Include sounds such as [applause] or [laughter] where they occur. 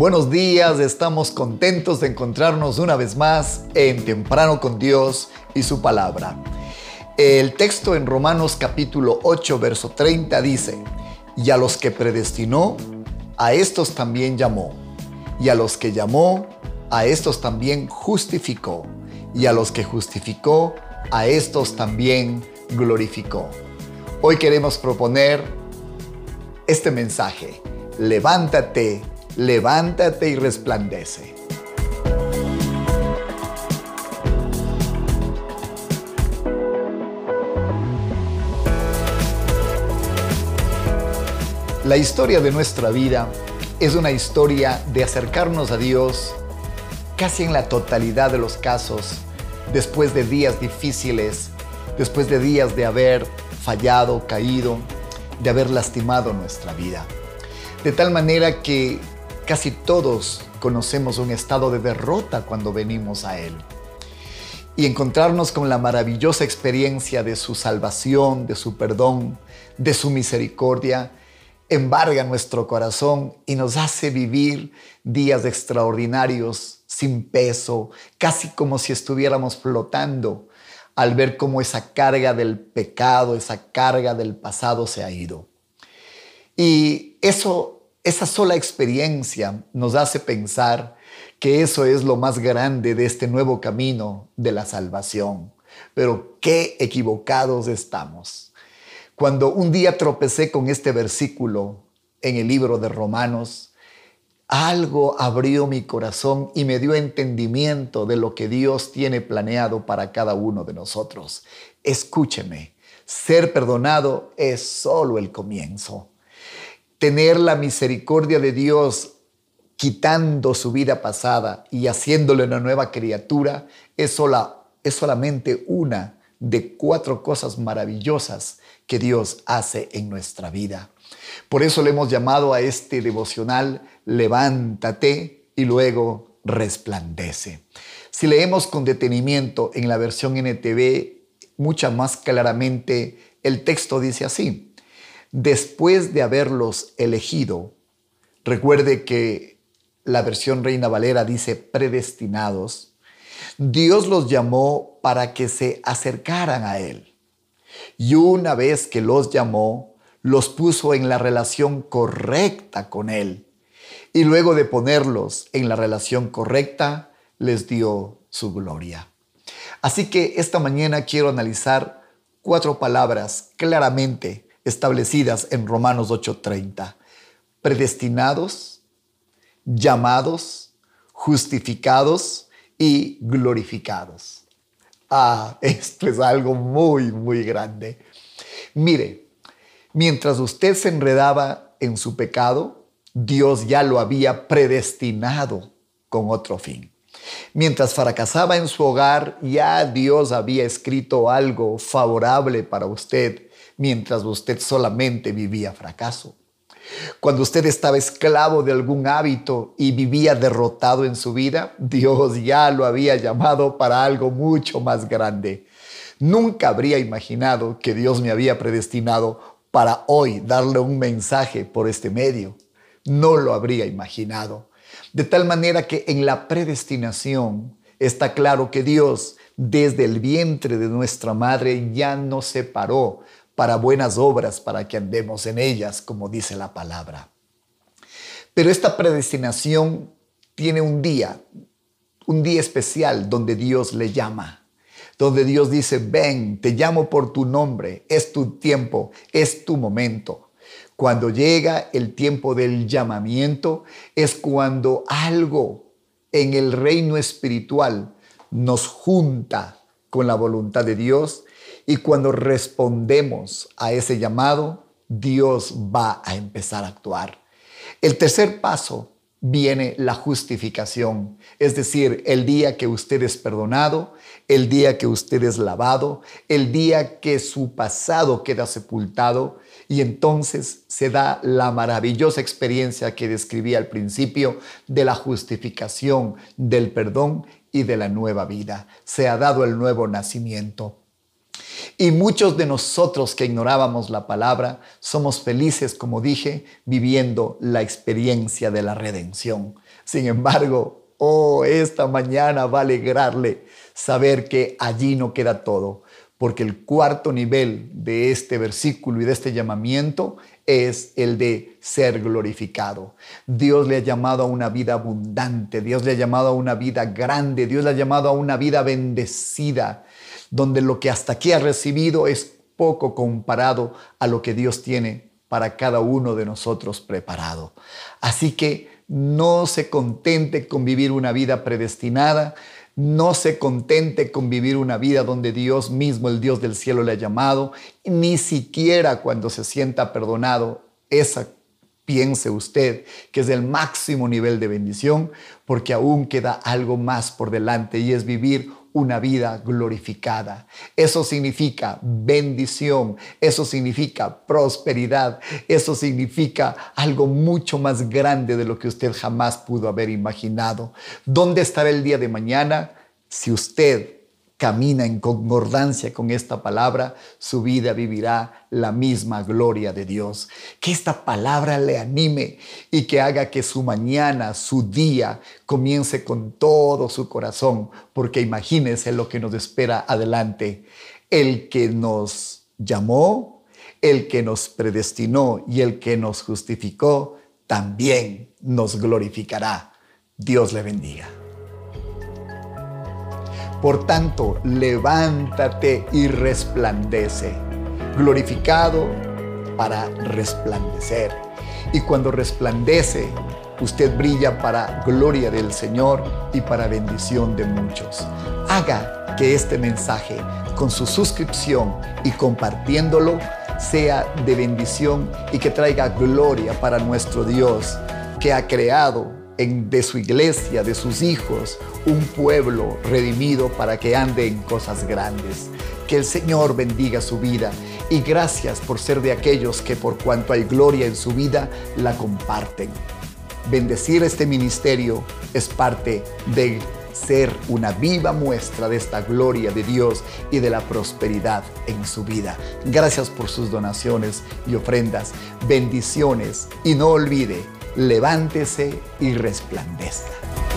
Buenos días, estamos contentos de encontrarnos una vez más en Temprano con Dios y su palabra. El texto en Romanos capítulo 8, verso 30 dice, y a los que predestinó, a estos también llamó, y a los que llamó, a estos también justificó, y a los que justificó, a estos también glorificó. Hoy queremos proponer este mensaje, levántate levántate y resplandece. La historia de nuestra vida es una historia de acercarnos a Dios casi en la totalidad de los casos, después de días difíciles, después de días de haber fallado, caído, de haber lastimado nuestra vida. De tal manera que Casi todos conocemos un estado de derrota cuando venimos a Él. Y encontrarnos con la maravillosa experiencia de su salvación, de su perdón, de su misericordia, embarga nuestro corazón y nos hace vivir días extraordinarios, sin peso, casi como si estuviéramos flotando al ver cómo esa carga del pecado, esa carga del pasado se ha ido. Y eso esa sola experiencia nos hace pensar que eso es lo más grande de este nuevo camino de la salvación. Pero qué equivocados estamos. Cuando un día tropecé con este versículo en el libro de Romanos, algo abrió mi corazón y me dio entendimiento de lo que Dios tiene planeado para cada uno de nosotros. Escúcheme, ser perdonado es solo el comienzo tener la misericordia de Dios quitando su vida pasada y haciéndole una nueva criatura es, es solamente una de cuatro cosas maravillosas que Dios hace en nuestra vida. Por eso le hemos llamado a este devocional Levántate y luego resplandece. Si leemos con detenimiento en la versión NTV, mucha más claramente, el texto dice así después de haberlos elegido, recuerde que la versión Reina Valera dice predestinados, Dios los llamó para que se acercaran a Él. Y una vez que los llamó, los puso en la relación correcta con Él. Y luego de ponerlos en la relación correcta, les dio su gloria. Así que esta mañana quiero analizar cuatro palabras claramente establecidas en Romanos 8:30. Predestinados, llamados, justificados y glorificados. Ah, [laughs] esto es algo muy, muy grande. Mire, mientras usted se enredaba en su pecado, Dios ya lo había predestinado con otro fin. Mientras fracasaba en su hogar, ya Dios había escrito algo favorable para usted mientras usted solamente vivía fracaso. Cuando usted estaba esclavo de algún hábito y vivía derrotado en su vida, Dios ya lo había llamado para algo mucho más grande. Nunca habría imaginado que Dios me había predestinado para hoy darle un mensaje por este medio. No lo habría imaginado. De tal manera que en la predestinación está claro que Dios desde el vientre de nuestra madre ya nos separó para buenas obras, para que andemos en ellas, como dice la palabra. Pero esta predestinación tiene un día, un día especial donde Dios le llama, donde Dios dice, ven, te llamo por tu nombre, es tu tiempo, es tu momento. Cuando llega el tiempo del llamamiento, es cuando algo en el reino espiritual nos junta con la voluntad de Dios y cuando respondemos a ese llamado, Dios va a empezar a actuar. El tercer paso viene la justificación, es decir, el día que usted es perdonado, el día que usted es lavado, el día que su pasado queda sepultado y entonces se da la maravillosa experiencia que describí al principio de la justificación, del perdón y de la nueva vida. Se ha dado el nuevo nacimiento. Y muchos de nosotros que ignorábamos la palabra somos felices, como dije, viviendo la experiencia de la redención. Sin embargo, oh, esta mañana va a alegrarle saber que allí no queda todo, porque el cuarto nivel de este versículo y de este llamamiento es el de ser glorificado. Dios le ha llamado a una vida abundante, Dios le ha llamado a una vida grande, Dios le ha llamado a una vida bendecida, donde lo que hasta aquí ha recibido es poco comparado a lo que Dios tiene para cada uno de nosotros preparado. Así que no se contente con vivir una vida predestinada, no se contente con vivir una vida donde Dios mismo, el Dios del cielo, le ha llamado, ni siquiera cuando se sienta perdonado, esa piense usted que es el máximo nivel de bendición, porque aún queda algo más por delante y es vivir una vida glorificada. Eso significa bendición, eso significa prosperidad, eso significa algo mucho más grande de lo que usted jamás pudo haber imaginado. ¿Dónde estará el día de mañana si usted camina en concordancia con esta palabra, su vida vivirá la misma gloria de Dios. Que esta palabra le anime y que haga que su mañana, su día, comience con todo su corazón, porque imagínense lo que nos espera adelante. El que nos llamó, el que nos predestinó y el que nos justificó, también nos glorificará. Dios le bendiga. Por tanto, levántate y resplandece, glorificado para resplandecer. Y cuando resplandece, usted brilla para gloria del Señor y para bendición de muchos. Haga que este mensaje, con su suscripción y compartiéndolo, sea de bendición y que traiga gloria para nuestro Dios que ha creado de su iglesia, de sus hijos, un pueblo redimido para que ande en cosas grandes. Que el Señor bendiga su vida y gracias por ser de aquellos que por cuanto hay gloria en su vida, la comparten. Bendecir este ministerio es parte de ser una viva muestra de esta gloria de Dios y de la prosperidad en su vida. Gracias por sus donaciones y ofrendas. Bendiciones y no olvide levántese y resplandezca.